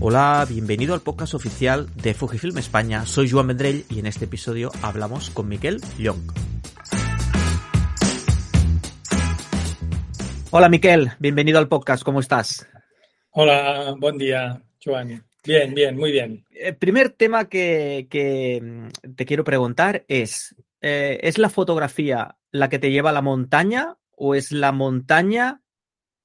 Hola, bienvenido al podcast oficial de Fujifilm España. Soy Joan Vendrell y en este episodio hablamos con Miquel Llong. Hola Miquel, bienvenido al podcast, ¿cómo estás? Hola, buen día, Joan. Bien, bien, muy bien. El primer tema que, que mm, te quiero preguntar es, eh, ¿es la fotografía la que te lleva a la montaña o es la montaña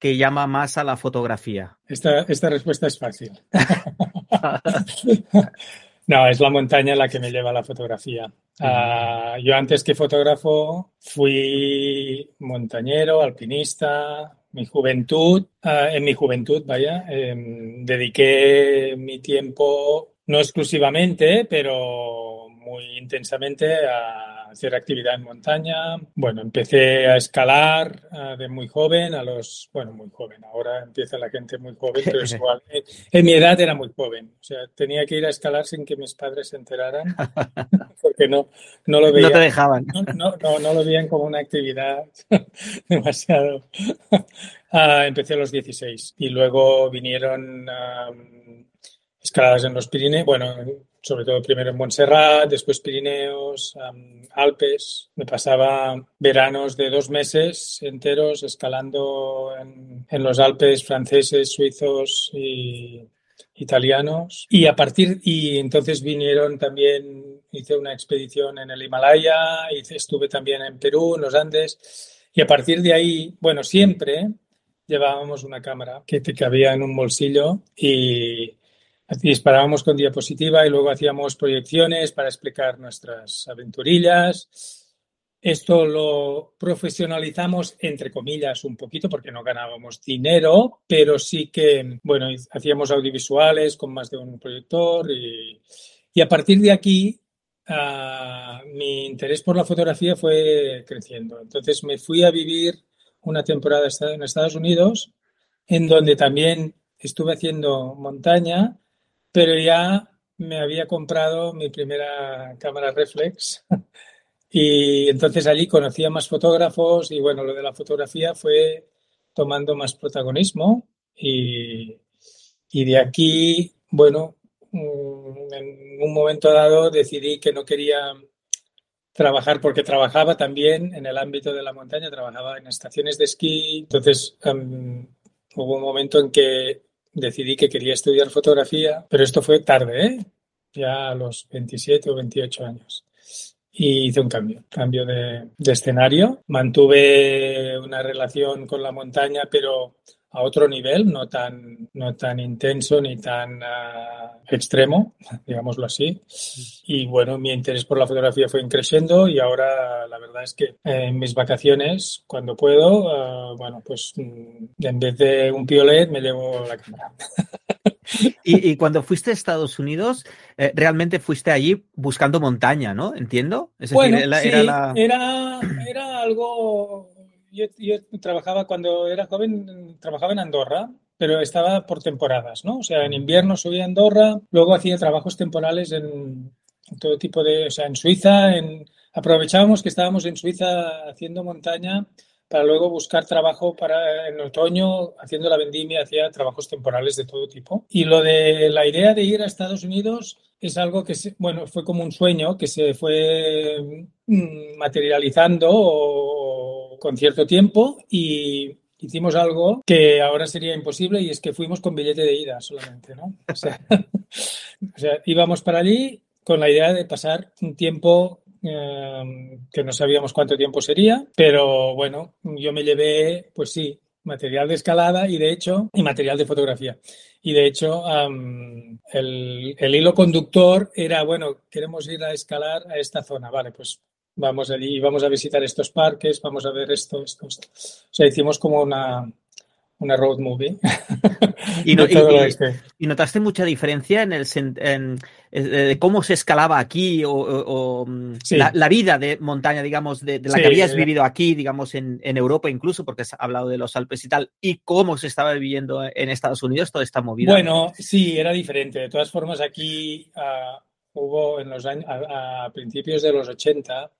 que llama más a la fotografía? Esta, esta respuesta es fácil. no, es la montaña la que me lleva a la fotografía. Uh, yo antes que fotógrafo fui montañero, alpinista, mi juventud, uh, en mi juventud, vaya, eh, dediqué mi tiempo, no exclusivamente, pero muy intensamente a hacer actividad en montaña. Bueno, empecé a escalar uh, de muy joven, a los, bueno, muy joven, ahora empieza la gente muy joven, pero es igual. En mi edad era muy joven, o sea, tenía que ir a escalar sin que mis padres se enteraran, porque no, no lo veían. No te dejaban. No, no, no, no lo veían como una actividad demasiado. Uh, empecé a los 16 y luego vinieron um, escaladas en los Pirineos, bueno, sobre todo primero en Montserrat, después Pirineos, um, Alpes. Me pasaba veranos de dos meses enteros escalando en, en, los Alpes franceses, suizos y italianos. Y a partir, y entonces vinieron también, hice una expedición en el Himalaya, hice, estuve también en Perú, en los Andes. Y a partir de ahí, bueno, siempre llevábamos una cámara que te cabía en un bolsillo y disparábamos con diapositiva y luego hacíamos proyecciones para explicar nuestras aventurillas. Esto lo profesionalizamos entre comillas un poquito porque no ganábamos dinero, pero sí que, bueno, hacíamos audiovisuales con más de un proyector y, y a partir de aquí uh, mi interés por la fotografía fue creciendo. Entonces me fui a vivir una temporada en Estados Unidos en donde también estuve haciendo montaña pero ya me había comprado mi primera cámara reflex. Y entonces allí conocía más fotógrafos y bueno, lo de la fotografía fue tomando más protagonismo. Y, y de aquí, bueno, mm, en un momento dado decidí que no quería trabajar porque trabajaba también en el ámbito de la montaña, trabajaba en estaciones de esquí, entonces um, hubo un momento en que decidí que quería estudiar fotografía, pero esto fue tarde, ¿eh? ya a los 27 o 28 años. Y hice un cambio, cambio de, de escenario. Mantuve una relación con la montaña, pero a otro nivel, no tan, no tan intenso ni tan uh, extremo, digámoslo así. Y bueno, mi interés por la fotografía fue creciendo y ahora la verdad es que en mis vacaciones, cuando puedo, uh, bueno, pues mm, en vez de un piolet me llevo la cámara. Y, y, cuando fuiste a Estados Unidos, eh, realmente fuiste allí buscando montaña, ¿no? Entiendo. Es decir, bueno, era, sí, era, la... era, era algo yo, yo, trabajaba cuando era joven, trabajaba en Andorra, pero estaba por temporadas, ¿no? O sea, en invierno subía a Andorra, luego hacía trabajos temporales en, todo tipo de, o sea, en Suiza, en, aprovechábamos que estábamos en Suiza haciendo montaña para luego buscar trabajo para en otoño, haciendo la vendimia, hacía trabajos temporales de todo tipo. Y lo de la idea de ir a Estados Unidos es algo que, bueno, fue como un sueño que se fue materializando o, con cierto tiempo y hicimos algo que ahora sería imposible y es que fuimos con billete de ida solamente, ¿no? O sea, íbamos para allí con la idea de pasar un tiempo eh, que no sabíamos cuánto tiempo sería, pero bueno, yo me llevé, pues sí, material de escalada y de hecho, y material de fotografía. Y de hecho, el, el, hilo conductor era, bueno, queremos ir a escalar a esta zona, vale, pues vamos allí, vamos a visitar estos parques, vamos a ver esto, esto, esto. O sea, hicimos como una, una road movie. ¿Y, no, y, y, notaste mucha diferencia en el en, de cómo se escalaba aquí o, o mm, sí. la, la, vida de montaña, digamos, de, de la sí, que habías vivido aquí, digamos, en, en, Europa incluso, porque has hablado de los Alpes y tal, y cómo se estaba viviendo en Estados Unidos toda esta movida? Bueno, sí, era diferente. De todas formas, aquí uh, hubo en los años, a, a principios de los 80,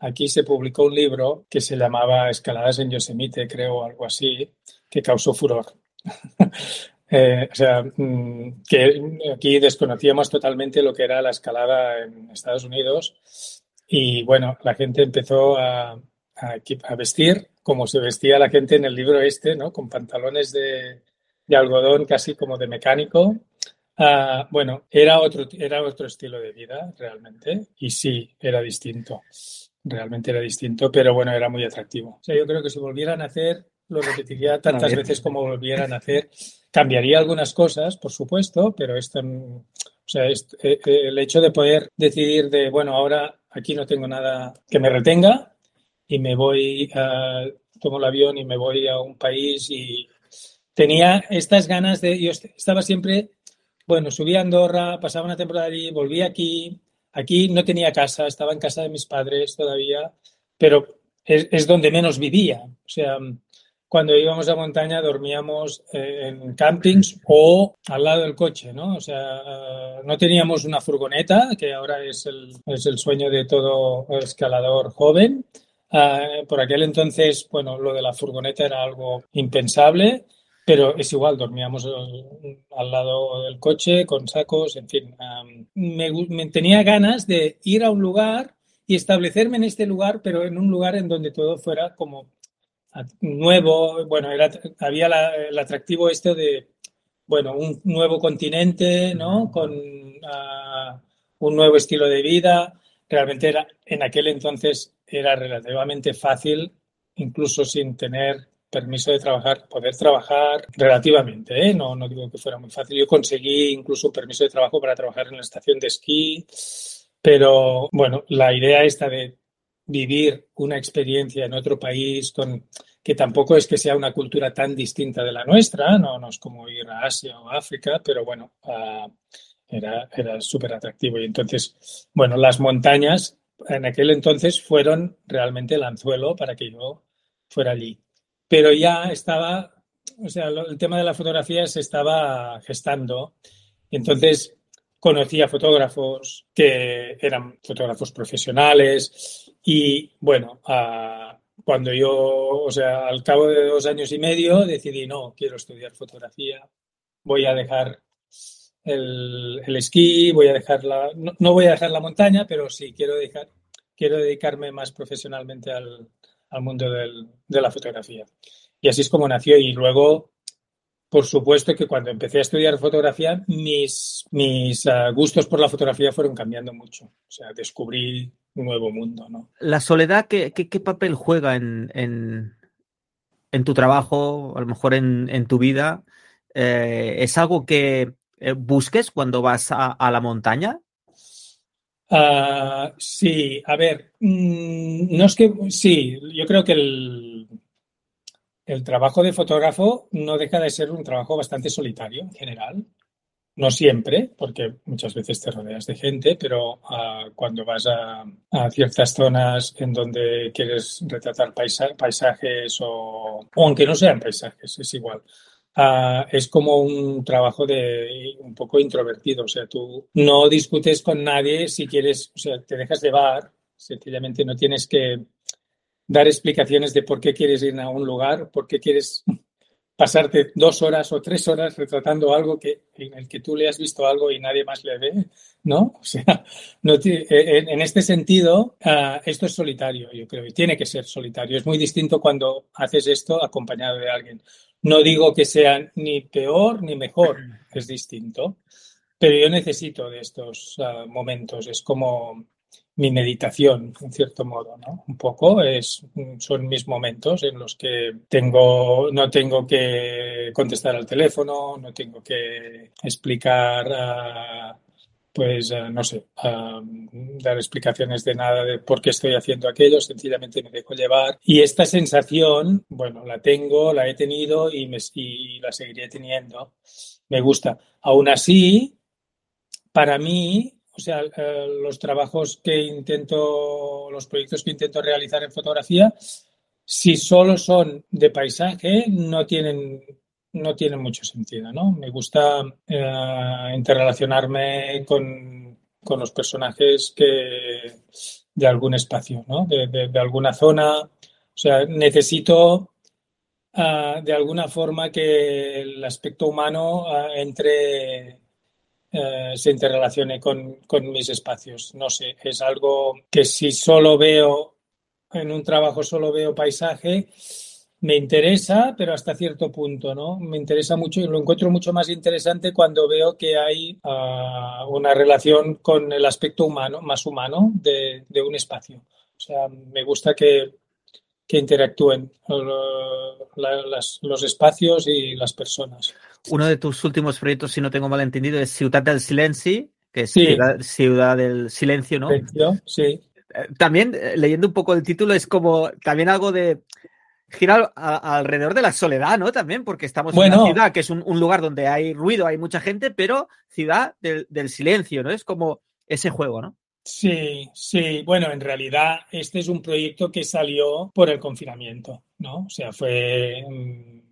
aquí se publicó un libro que se llamaba Escaladas en Yosemite, creo, algo así, que causó furor. eh, o sea, mm, que aquí desconocíamos totalmente lo que era la escalada en Estados Unidos y bueno, la gente empezó a, a, a vestir como se vestía la gente en el libro este, ¿no? Con pantalones de, de algodón casi como de mecánico. Uh, bueno, era otro, era otro estilo de vida realmente y sí, era distinto. Realmente era distinto, pero bueno, era muy atractivo. O sea, yo creo que si volvieran a hacer lo repetiría tantas veces como volvieran a hacer. Cambiaría algunas cosas, por supuesto, pero esto, o sea, el hecho de poder decidir de, bueno, ahora aquí no tengo nada que me retenga y me voy, a, tomo el avión y me voy a un país y tenía estas ganas de, yo estaba siempre, bueno, subí a Andorra, pasaba una temporada allí, volví aquí, aquí no tenía casa, estaba en casa de mis padres todavía, pero es, es donde menos vivía, o sea, cuando íbamos a montaña dormíamos eh, en campings o al lado del coche, ¿no? O sea, no teníamos una furgoneta, que ahora es el, es el sueño de todo escalador joven. Uh, por aquel entonces, bueno, lo de la furgoneta era algo impensable, pero es igual, dormíamos al, al lado del coche con sacos, en fin. Um, me, me tenía ganas de ir a un lugar y establecerme en este lugar, pero en un lugar en donde todo fuera como nuevo, bueno, era, había la, el atractivo esto de, bueno, un nuevo continente, ¿no? Con uh, un nuevo estilo de vida. Realmente era, en aquel entonces era relativamente fácil, incluso sin tener permiso de trabajar, poder trabajar relativamente, ¿eh? no, no digo que fuera muy fácil. Yo conseguí incluso un permiso de trabajo para trabajar en la estación de esquí, pero bueno, la idea esta de vivir una experiencia en otro país con que tampoco es que sea una cultura tan distinta de la nuestra, no, no es como ir a Asia o África, pero bueno, uh, era, era súper atractivo. Y entonces, bueno, las montañas en aquel entonces fueron realmente el anzuelo para que yo fuera allí. Pero ya estaba, o sea, el tema de la fotografía se estaba gestando. Entonces, conocí a fotógrafos que eran fotógrafos profesionales y bueno, a, cuando yo, o sea, al cabo de dos años y medio decidí, no, quiero estudiar fotografía, voy a dejar el, el esquí, voy a dejar la, no, no, voy a dejar la montaña, pero sí quiero dejar, quiero dedicarme más profesionalmente al, al mundo de la fotografía. Y así es como nació y luego por supuesto que cuando empecé a estudiar fotografía, mis, uh, gustos por la fotografía fueron cambiando mucho. O sea, descubrí un nuevo mundo, ¿no? La soledad, ¿qué, qué, papel juega en, tu trabajo, a lo mejor en, tu vida? Eh, ¿Es algo que eh, busques cuando vas a la montaña? Uh, sí, a ver, mmm, no es que, sí, yo creo que el, el trabajo de fotógrafo no deja de ser un trabajo bastante solitario en general. No siempre, porque muchas veces te rodeas de gente, pero uh, cuando vas a, a, ciertas zonas en donde quieres retratar paisa paisajes o, aunque no sean paisajes, es igual. Uh, es como un trabajo de un poco introvertido, o sea, tú no discutes con nadie si quieres, o sea, te dejas llevar, sencillamente no tienes que dar explicaciones de por qué quieres ir a un lugar, por qué quieres pasarte dos horas o tres horas retratando algo que, en el que tú le has visto algo y nadie más le ve, ¿no? O sea, no en, en, este sentido, uh, esto es solitario, yo creo, y tiene que ser solitario. Es muy distinto cuando haces esto acompañado de alguien. No digo que sea ni peor ni mejor, es distinto, pero yo necesito de estos uh, momentos. Es como mi meditación, en cierto modo, ¿no? Un poco es, son mis momentos en los que tengo, no tengo que contestar al teléfono, no tengo que explicar uh, pues eh, no sé, dar explicaciones de nada de por qué estoy haciendo aquello, sencillamente me dejo llevar. Y esta sensación, bueno, la tengo, la he tenido y, me, y la seguiré teniendo. Me gusta. Aún así, para mí, o sea, eh, los trabajos que intento, los proyectos que intento realizar en fotografía, si solo son de paisaje, no tienen no tiene mucho sentido, ¿no? Me gusta eh, interrelacionarme con, con, los personajes que de algún espacio, ¿no? De, alguna zona. O sea, necesito uh, de alguna forma que el aspecto humano uh, entre uh, se interrelacione con, con mis espacios. No sé, es algo que si solo veo en un trabajo solo veo paisaje, me interesa, pero hasta cierto punto, ¿no? Me interesa mucho y lo encuentro mucho más interesante cuando veo que hay uh, una relación con el aspecto humano, más humano de, de, un espacio. O sea, me gusta que, que interactúen uh, la, las, los espacios y las personas. Uno de tus últimos proyectos, si no tengo mal entendido, es Ciudad del Silencio, que es sí. ciudad, ciudad, del Silencio, ¿no? Silencio, sí. También, leyendo un poco el título, es como también algo de gira a, alrededor de la soledad, ¿no? También, porque estamos bueno, en una ciudad que es un, un, lugar donde hay ruido, hay mucha gente, pero ciudad del, del, silencio, ¿no? Es como ese juego, ¿no? Sí, sí. Bueno, en realidad este es un proyecto que salió por el confinamiento, ¿no? O sea, fue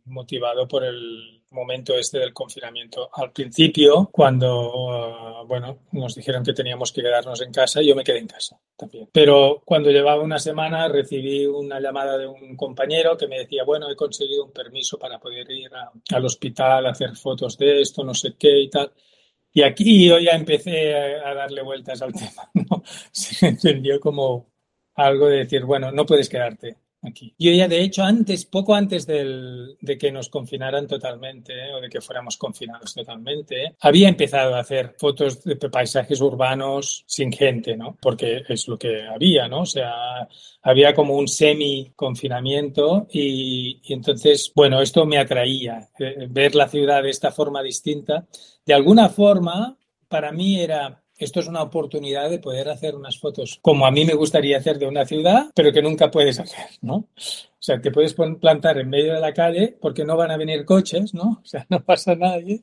motivado por el momento este del confinamiento. Al principio, cuando, uh, bueno, nos dijeron que teníamos que quedarnos en casa, yo me quedé en casa también. Pero cuando llevaba una semana recibí una llamada de un compañero que me decía, bueno, he conseguido un permiso para poder ir a, al hospital a hacer fotos de esto, no sé qué y tal. Y aquí yo ya empecé a, a darle vueltas al tema, ¿no? Se entendió como algo de decir, bueno, no puedes quedarte aquí. Yo ya, de hecho, antes, poco antes del, de que nos confinaran totalmente ¿eh? o de que fuéramos confinados totalmente, había empezado a hacer fotos de paisajes urbanos sin gente, ¿no? Porque es lo que había, ¿no? O sea, había como un semi-confinamiento y, entonces, bueno, esto me atraía, eh, ver la ciudad de esta forma distinta. De alguna forma, para mí era esto es una oportunidad de poder hacer unas fotos como a mí me gustaría hacer de una ciudad, pero que nunca puedes hacer, ¿no? O sea, te puedes plantar en medio de la calle porque no van a venir coches, ¿no? O sea, no pasa nadie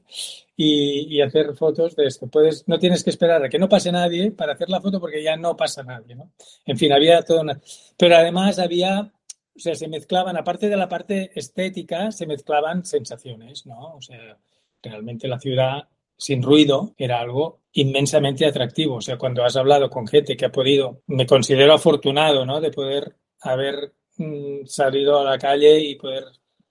y, y, hacer fotos de esto. Puedes, no tienes que esperar a que no pase nadie para hacer la foto porque ya no pasa nadie, ¿no? En fin, había todo una... Pero además había o sea, se mezclaban, aparte de la parte estética, se mezclaban sensaciones, ¿no? O sea, realmente la ciudad sin ruido era algo inmensamente atractivo. O sea, cuando has hablado con gente que ha podido, me considero afortunado, ¿no? De poder haber mmm, salido a la calle y poder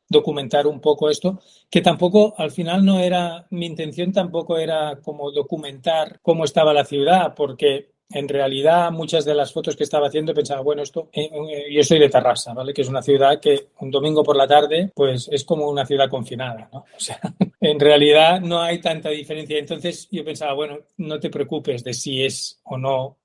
documentar un poco esto, que tampoco, al final no era, mi intención tampoco era como documentar cómo estaba la ciudad, porque en realidad muchas de las fotos que estaba haciendo pensaba, bueno, esto, eh, eh, yo soy de Tarrasa, ¿vale? Que es una ciudad que un domingo por la tarde, pues es como una ciudad confinada, ¿no? O sea, en realidad no hay tanta diferencia. Entonces yo pensaba, bueno, no te preocupes de si es o no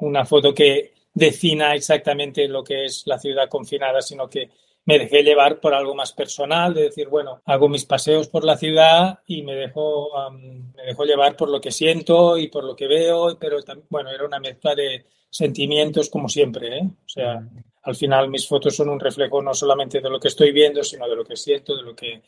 una foto que defina exactamente lo que es la ciudad confinada, sino que me dejé llevar por algo más personal, de decir, bueno, hago mis paseos por la ciudad y me dejo, um, me dejo llevar por lo que siento y por lo que veo, pero bueno, era una mezcla de sentimientos como siempre, ¿eh? O sea, al final mis fotos son un reflejo no solamente de lo que estoy viendo, sino de lo que siento, de lo que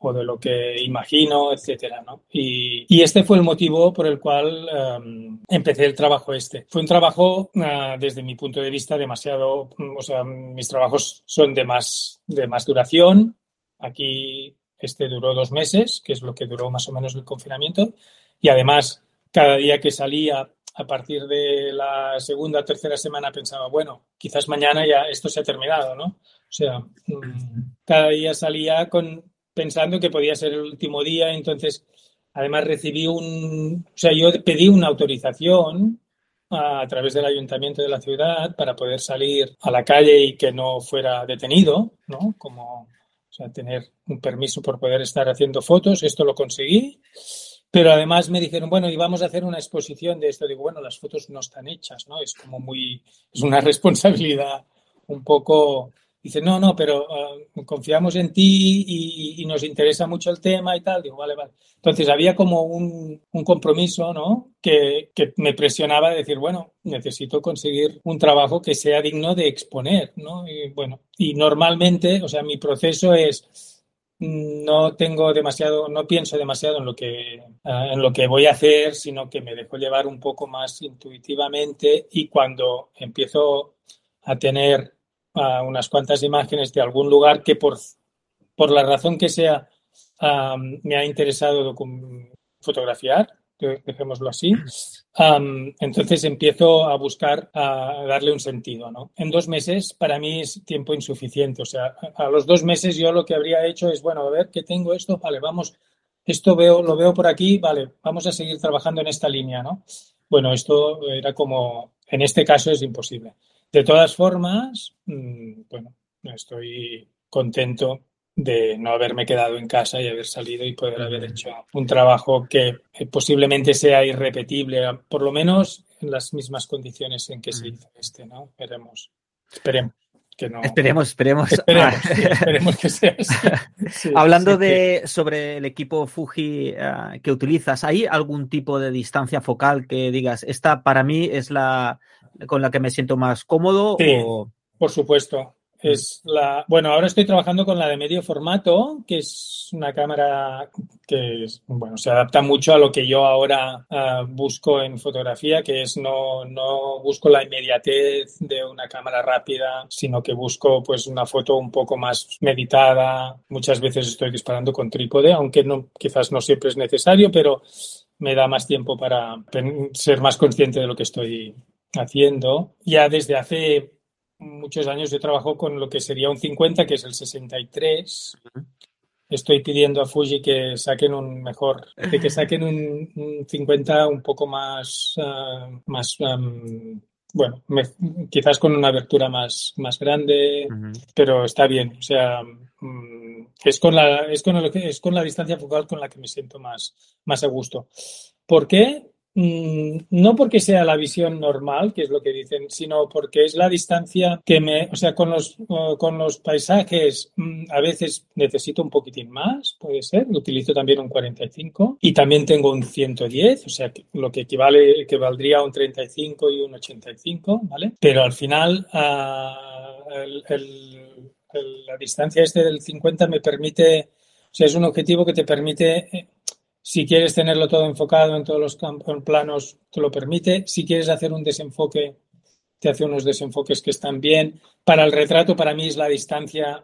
o de lo que imagino, etcétera, ¿no? Y, y, este fue el motivo por el cual um, empecé el trabajo este. Fue un trabajo, uh, desde mi punto de vista, demasiado, o sea, mis trabajos son de más, de más duración. Aquí este duró dos meses, que es lo que duró más o menos el confinamiento. Y además, cada día que salía, a partir de la segunda tercera semana, pensaba, bueno, quizás mañana ya esto se ha terminado, ¿no? O sea, mm, cada día salía con, pensando que podía ser el último día. Entonces, además recibí un, o sea, yo pedí una autorización a, a, través del ayuntamiento de la ciudad para poder salir a la calle y que no fuera detenido, ¿no? Como, o sea, tener un permiso por poder estar haciendo fotos. Esto lo conseguí. Pero además me dijeron, bueno, y vamos a hacer una exposición de esto. Digo, bueno, las fotos no están hechas, ¿no? Es como muy, es una responsabilidad un poco Dice, no, no, pero uh, confiamos en ti y, nos interesa mucho el tema y tal. Digo, vale, vale. Entonces había como un, compromiso, ¿no? Que, que, me presionaba de decir, bueno, necesito conseguir un trabajo que sea digno de exponer, ¿no? Y bueno, y normalmente, o sea, mi proceso es no tengo demasiado, no pienso demasiado en lo que uh, en lo que voy a hacer, sino que me dejo llevar un poco más intuitivamente y cuando empiezo a tener unas cuantas imágenes de algún lugar que por, por la razón que sea um, me ha interesado fotografiar, dejémoslo así. Entonces empiezo a buscar, a darle un sentido. ¿no? En dos meses para mí es tiempo insuficiente. O sea, a los dos meses yo lo que habría hecho es, bueno, a ver, ¿qué tengo esto? Vale, vamos, esto veo, lo veo por aquí, vale, vamos a seguir trabajando en esta línea. ¿no? Bueno, esto era como, en este caso es imposible. De todas formas, mm, bueno, estoy contento de no haberme quedado en casa y haber salido y poder haber hecho un trabajo que posiblemente sea irrepetible, por lo menos en las mismas condiciones en que se hizo este, ¿no? Veremos, esperemos. Que no. Esperemos, esperemos. Esperemos, sí, esperemos que sea así. Sí, Hablando sí, de sobre el equipo Fuji uh, que utilizas, ¿hay algún tipo de distancia focal que digas, esta para mí es la con la que me siento más cómodo? O... Por supuesto es la. Bueno, ahora estoy trabajando con la de medio formato, que es una cámara que bueno, se adapta mucho a lo que yo ahora uh, busco en fotografía, que es no, no busco la inmediatez de una cámara rápida, sino que busco pues una foto un poco más meditada. Muchas veces estoy disparando con trípode, aunque no, quizás no siempre es necesario, pero me da más tiempo para ser más consciente de lo que estoy haciendo. Ya desde hace muchos años yo trabajo con lo que sería un 50, que es el 63. Estoy pidiendo a Fuji que saquen un mejor, que saquen un, un 50 un poco más, uh, más um, bueno, me, quizás con una abertura más, más grande, uh -huh. pero está bien. O sea, um, es con la, es con, el, es con la distancia focal con la que me siento más, más a gusto. ¿Por qué? Mm, no porque sea la visión normal, que es lo que dicen, sino porque es la distancia que me, o sea, con los, con los paisajes um, a veces necesito un poquitín más, puede ser, utilizo también un 45 y también tengo un 110, o sea, lo que equivale, equivaldría a un 35 y un 85, ¿vale? Pero al final uh, la distancia este del 50 me permite, o sea, es un objetivo que te permite eh, si quieres tenerlo todo enfocado en todos los campos, planos, te lo permite. Si quieres hacer un desenfoque, te hace unos desenfoques que están bien. Para el retrato, para mí es la distancia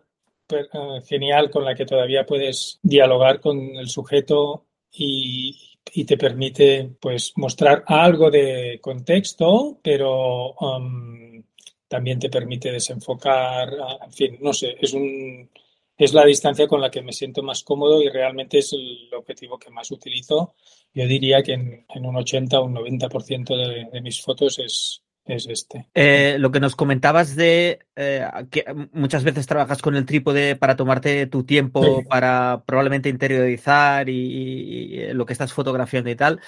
uh, genial con la que todavía puedes dialogar con el sujeto y, te permite pues mostrar algo de contexto, pero um, también te permite desenfocar, en fin, no sé, es un es la distancia con la que me siento más cómodo y realmente es el objetivo que más utilizo. Yo diría que en, en un 80 o un 90% de, de mis fotos es, es este. Eh, lo que nos comentabas de eh, que muchas veces trabajas con el trípode para tomarte tu tiempo, sí. para probablemente interiorizar y, y, y, lo que estás fotografiando y tal.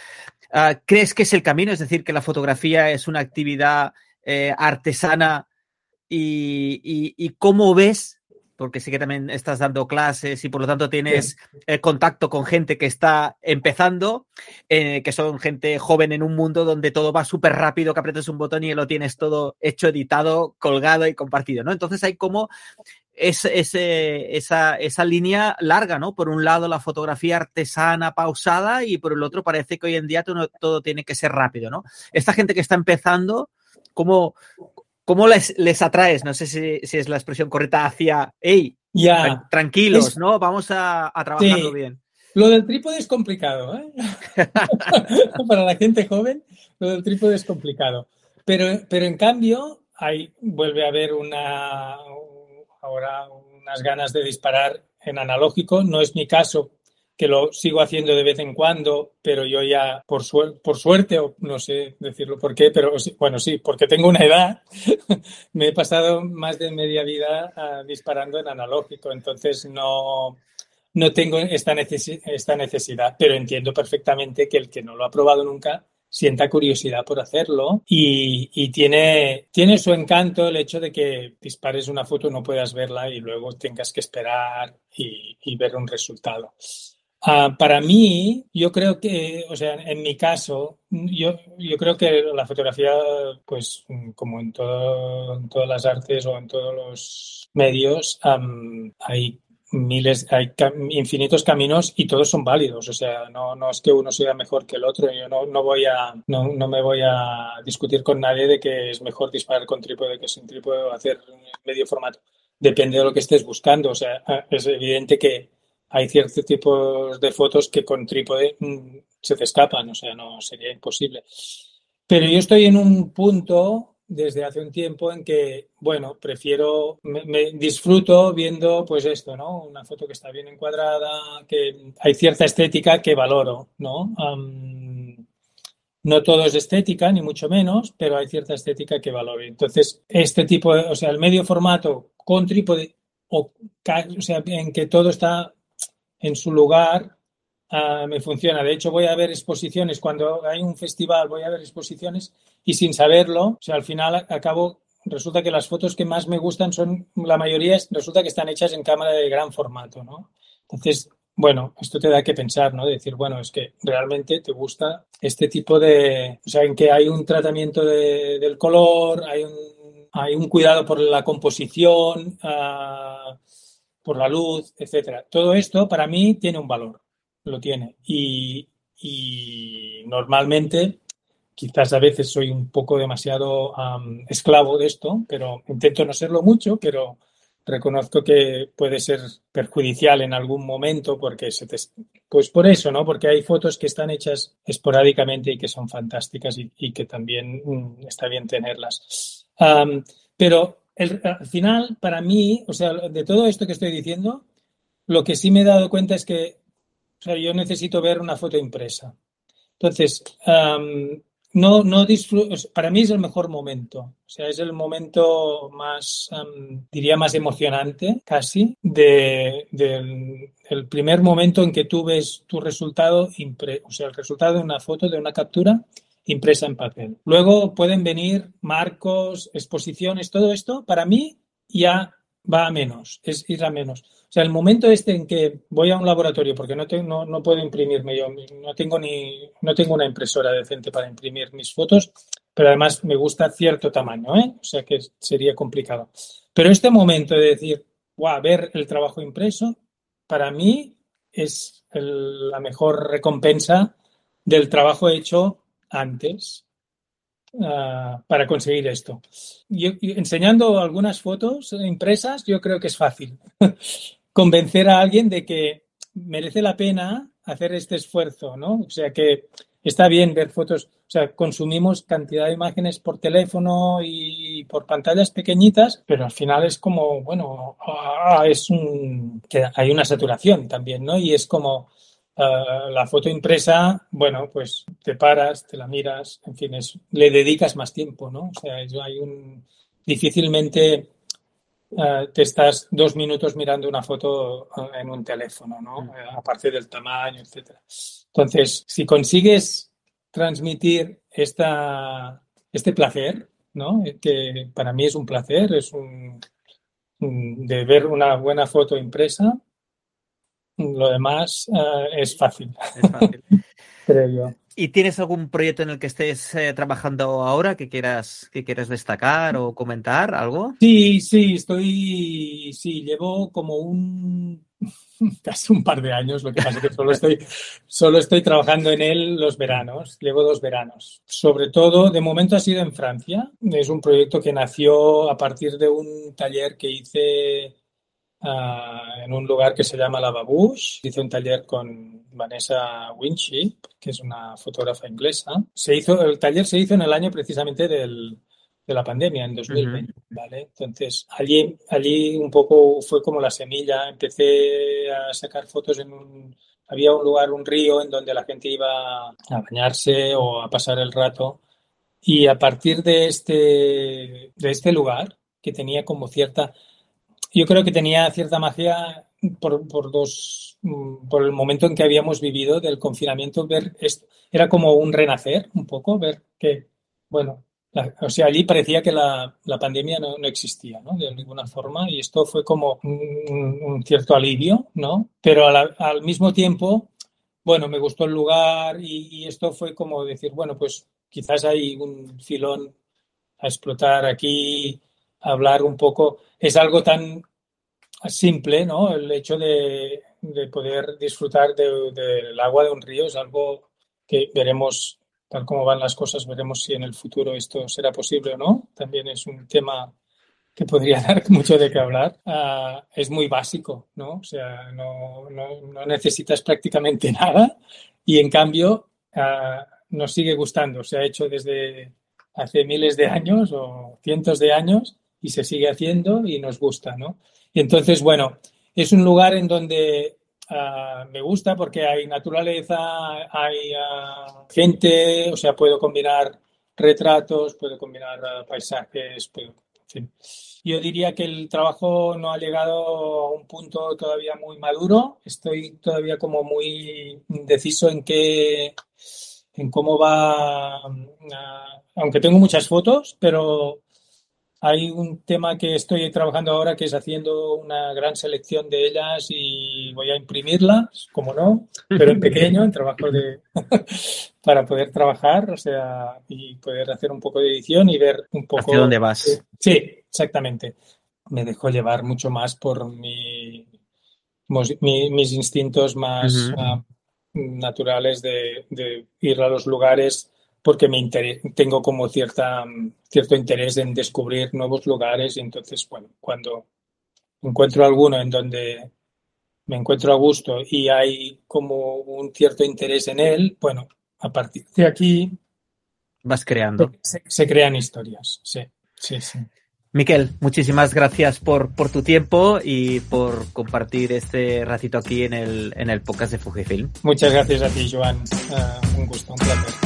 Uh, ¿Crees que es el camino? Es decir, que la fotografía es una actividad eh, artesana y, y, cómo ves porque sí que también estás dando clases y por lo tanto tienes eh, contacto con gente que está empezando, eh, que son gente joven en un mundo donde todo va súper rápido, que aprietas un botón y lo tienes todo hecho, editado, colgado y compartido, ¿no? Entonces hay como es, esa, esa línea larga, ¿no? Por un lado la fotografía artesana pausada y por el otro parece que hoy en día todo, todo tiene que ser rápido, ¿no? Esta gente que está empezando, ¿cómo, ¿Cómo les, les atraes? No sé si, si, es la expresión correcta hacia, hey, yeah. tranquilos, es... ¿no? Vamos a, a trabajarlo sí. bien. Lo del trípode es complicado, ¿eh? Para la gente joven, lo del trípode es complicado. Pero, pero en cambio, hay, vuelve a haber una, ahora unas ganas de disparar en analógico. No es mi caso que lo sigo haciendo de vez en cuando, pero yo ya, por, suer por suerte, o no sé decirlo por qué, pero bueno, sí, porque tengo una edad, me he pasado más de media vida uh, disparando en analógico, entonces no, no tengo esta, neces esta necesidad, pero entiendo perfectamente que el que no lo ha probado nunca sienta curiosidad por hacerlo y, y, tiene, tiene su encanto el hecho de que dispares una foto, no puedas verla y luego tengas que esperar y, y ver un resultado. Uh, para mí, yo creo que, o sea, en mi caso, yo, yo creo que la fotografía, pues como en, todo, en todas las artes o en todos los medios, um, hay miles, hay infinitos caminos y todos son válidos. O sea, no, no es que uno sea mejor que el otro. Yo no, no voy a, no, no, me voy a discutir con nadie de que es mejor disparar con trípode que sin trípode o hacer medio formato. Depende de lo que estés buscando. O sea, es evidente que hay ciertos tipos de fotos que con trípode mm, se te escapan, o sea, no sería imposible. Pero yo estoy en un punto desde hace un tiempo en que, bueno, prefiero, me, disfruto viendo pues esto, ¿no? Una foto que está bien encuadrada, que hay cierta estética que valoro, ¿no? no todo es estética, ni mucho menos, pero hay cierta estética que valoro. Entonces, este tipo de, o sea, el medio formato con trípode, o, o sea, en que todo está en su lugar uh, me funciona. De hecho, voy a ver exposiciones, cuando hay un festival voy a ver exposiciones y sin saberlo, o sea, al final acabo, resulta que las fotos que más me gustan son, la mayoría resulta que están hechas en cámara de gran formato, ¿no? Entonces, bueno, esto te da que pensar, ¿no? decir, bueno, es que realmente te gusta este tipo de, o sea, en que hay un tratamiento de, del color, hay un, hay un cuidado por la composición, uh, por la luz, etcétera. Todo esto para mí tiene un valor, lo tiene. Y, normalmente, quizás a veces soy un poco demasiado esclavo de esto, pero intento no serlo mucho, pero reconozco que puede ser perjudicial en algún momento porque se te... Pues por eso, ¿no? Porque hay fotos que están hechas esporádicamente y que son fantásticas y, que también mm, está bien tenerlas. pero al final, para mí, o sea, de todo esto que estoy diciendo, lo que sí me he dado cuenta es que o sea, yo necesito ver una foto impresa. Entonces, no, no disfruto, para mí es el mejor momento. O sea, es el momento más, diría, más emocionante casi de, del el primer momento en que tú ves tu resultado, o sea, el resultado de una foto, de una captura impresa en papel. Luego pueden venir marcos, exposiciones, todo esto, para mí ya va a menos, es ir a menos. O sea, el momento este en que voy a un laboratorio, porque no, tengo, no, puedo imprimirme yo, no tengo, ni, no tengo una impresora decente para imprimir mis fotos, pero además me gusta cierto tamaño, ¿eh? o sea que sería complicado. Pero este momento de decir, wow, ver el trabajo impreso, para mí es la mejor recompensa del trabajo hecho antes uh, para conseguir esto. Enseñando algunas fotos impresas, yo creo que es fácil convencer a alguien de que merece la pena hacer este esfuerzo, ¿no? O sea que está bien ver fotos, o sea, consumimos cantidad de imágenes por teléfono y por pantallas pequeñitas, pero al final es como, bueno, ah, es un, hay una saturación también, ¿no? Y es como, Uh, la foto impresa, bueno, pues te paras, te la miras, en fin, es, le dedicas más tiempo, ¿no? O sea, hay un. difícilmente uh, te estás dos minutos mirando una foto uh, en un teléfono, ¿no? Mm. aparte del tamaño, etcétera. Entonces, si consigues transmitir esta, este placer, ¿no? Que para mí es un placer, es un de ver una buena foto impresa, lo demás uh, es fácil. Es fácil. Creo yo. ¿Y tienes algún proyecto en el que estés eh, trabajando ahora que quieras, que quieras destacar o comentar? ¿Algo? Sí, sí, estoy. Sí, llevo como un. casi un par de años, lo que pasa es que solo estoy, solo estoy trabajando en él los veranos, llevo dos veranos. Sobre todo, de momento ha sido en Francia. Es un proyecto que nació a partir de un taller que hice uh, en un lugar que se llama La Babouche. Hice un taller con Vanessa Winchy, que es una fotógrafa inglesa. Se hizo, el taller se hizo en el año precisamente del, de la pandemia, en 2020, uh -huh. ¿vale? Entonces, allí, allí un poco fue como la semilla. Empecé a sacar fotos en un... Había un lugar, un río, en donde la gente iba a bañarse o a pasar el rato. Y a partir de este, de este lugar, que tenía como cierta yo creo que tenía cierta magia por, por, dos, mm, por el momento en que habíamos vivido del confinamiento, ver esto, era como un renacer un poco, ver que, bueno, o sea, allí parecía que la, la pandemia no, no, existía, ¿no? De ninguna forma, y esto fue como un, cierto alivio, ¿no? Pero al, al, mismo tiempo, bueno, me gustó el lugar y, y, esto fue como decir, bueno, pues quizás hay un filón a explotar aquí, hablar un poco. Es algo tan simple, ¿no? El hecho de, de poder disfrutar del de, agua de un río es algo que veremos tal como van las cosas, veremos si en el futuro esto será posible o no. También es un tema que podría dar mucho de qué hablar. Uh, es muy básico, ¿no? O sea, no, necesitas prácticamente nada y en cambio uh, nos sigue gustando. Se ha hecho desde hace miles de años o cientos de años y se sigue haciendo y nos gusta, ¿no? Y entonces, bueno, es un lugar en donde Uh, me gusta porque hay naturaleza, hay uh, gente, o sea, puedo combinar retratos, puedo combinar uh, paisajes, puedo, en fin. Yo diría que el trabajo no ha llegado a un punto todavía muy maduro. Estoy todavía como muy indeciso en qué, en cómo va, aunque tengo muchas fotos, pero hay un tema que estoy trabajando ahora que es haciendo una gran selección de ellas y voy a imprimirlas, como no, pero en pequeño, en trabajo de para poder trabajar, o sea, y poder hacer un poco de edición y ver un poco ¿Hacia dónde vas? Sí, exactamente. Me dejo llevar mucho más por mi, mi mis instintos más uh -huh. uh, naturales de, de ir a los lugares porque me tengo como cierta, cierto interés en descubrir nuevos lugares y entonces, bueno, cuando encuentro alguno en donde me encuentro a gusto y hay como un cierto interés en él, bueno, a partir de aquí... Vas creando. Se, se crean historias, sí, sí, sí. Miquel, muchísimas gracias por, por, tu tiempo y por compartir este ratito aquí en el, en el podcast de Fujifilm. Muchas gracias a ti, Joan. Uh, un gusto, un placer.